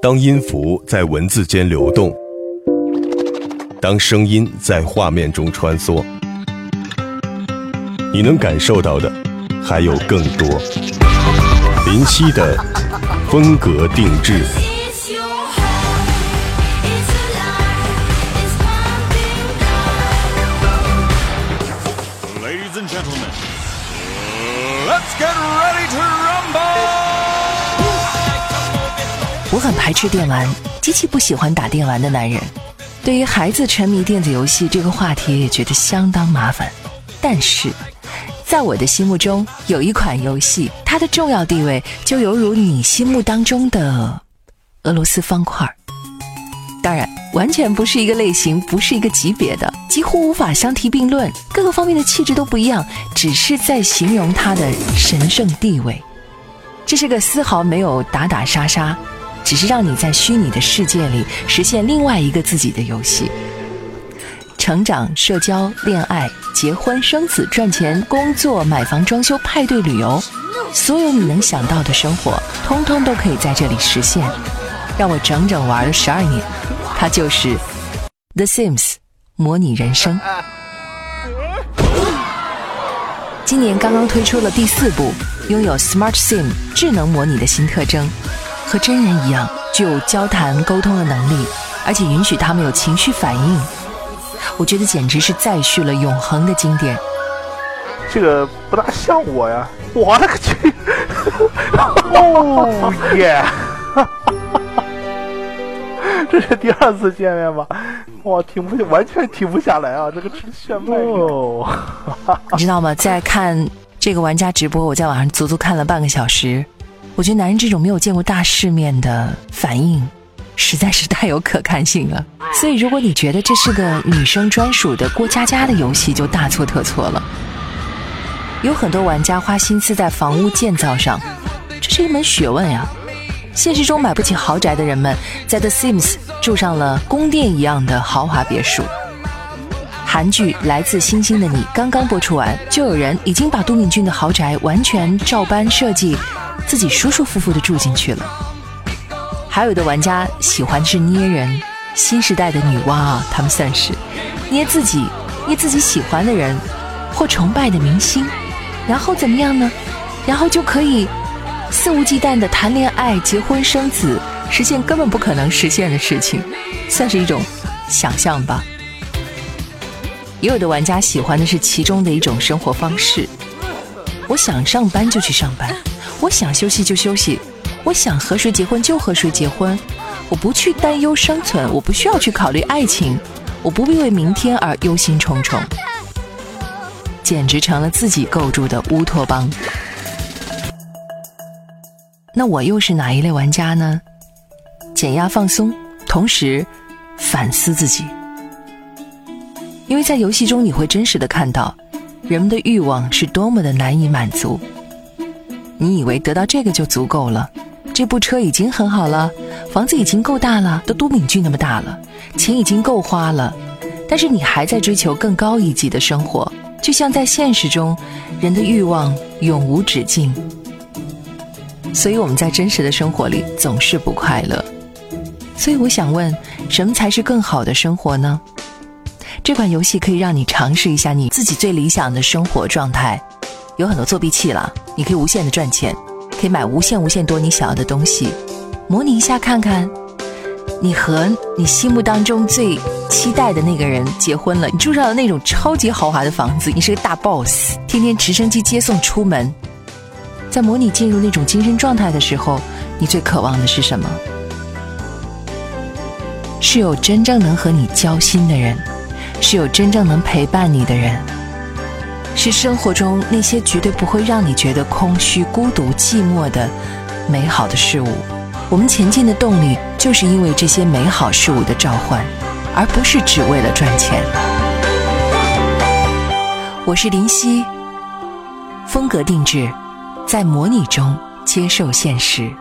当音符在文字间流动，当声音在画面中穿梭，你能感受到的还有更多。林夕的风格定制。我很排斥电玩，极其不喜欢打电玩的男人。对于孩子沉迷电子游戏这个话题，也觉得相当麻烦。但是，在我的心目中，有一款游戏，它的重要地位就犹如你心目当中的俄罗斯方块。当然，完全不是一个类型，不是一个级别的，几乎无法相提并论，各个方面的气质都不一样，只是在形容它的神圣地位。这是个丝毫没有打打杀杀。只是让你在虚拟的世界里实现另外一个自己的游戏。成长、社交、恋爱、结婚、生子、赚钱、工作、买房、装修、派对、旅游，所有你能想到的生活，通通都可以在这里实现。让我整整玩了十二年，它就是《The Sims》模拟人生。今年刚刚推出了第四部，拥有 Smart Sim 智能模拟的新特征。和真人一样，具有交谈沟通的能力，而且允许他们有情绪反应。我觉得简直是再续了永恒的经典。这个不大像我呀！我勒个去！哦耶！这是第二次见面吧？哇，停不，完全停不下来啊！这个炫迈哦！你知道吗？在看这个玩家直播，我在网上足足看了半个小时。我觉得男人这种没有见过大世面的反应，实在是太有可看性了。所以，如果你觉得这是个女生专属的过家家的游戏，就大错特错了。有很多玩家花心思在房屋建造上，这是一门学问呀。现实中买不起豪宅的人们，在 The Sims 住上了宫殿一样的豪华别墅。韩剧《来自星星的你》刚刚播出完，就有人已经把都敏俊的豪宅完全照搬设计。自己舒舒服服的住进去了。还有的玩家喜欢的是捏人，新时代的女娲啊，他们算是捏自己，捏自己喜欢的人或崇拜的明星，然后怎么样呢？然后就可以肆无忌惮的谈恋爱、结婚、生子，实现根本不可能实现的事情，算是一种想象吧。也有的玩家喜欢的是其中的一种生活方式，我想上班就去上班。我想休息就休息，我想和谁结婚就和谁结婚，我不去担忧生存，我不需要去考虑爱情，我不必为明天而忧心忡忡，简直成了自己构筑的乌托邦。那我又是哪一类玩家呢？减压放松，同时反思自己，因为在游戏中你会真实的看到，人们的欲望是多么的难以满足。你以为得到这个就足够了？这部车已经很好了，房子已经够大了，都都敏俊那么大了，钱已经够花了，但是你还在追求更高一级的生活，就像在现实中，人的欲望永无止境。所以我们在真实的生活里总是不快乐。所以我想问，什么才是更好的生活呢？这款游戏可以让你尝试一下你自己最理想的生活状态。有很多作弊器了，你可以无限的赚钱，可以买无限无限多你想要的东西，模拟一下看看，你和你心目当中最期待的那个人结婚了，你住上了那种超级豪华的房子，你是个大 boss，天天直升机接送出门，在模拟进入那种精神状态的时候，你最渴望的是什么？是有真正能和你交心的人，是有真正能陪伴你的人。是生活中那些绝对不会让你觉得空虚、孤独、寂寞的美好的事物。我们前进的动力，就是因为这些美好事物的召唤，而不是只为了赚钱。我是林夕，风格定制，在模拟中接受现实。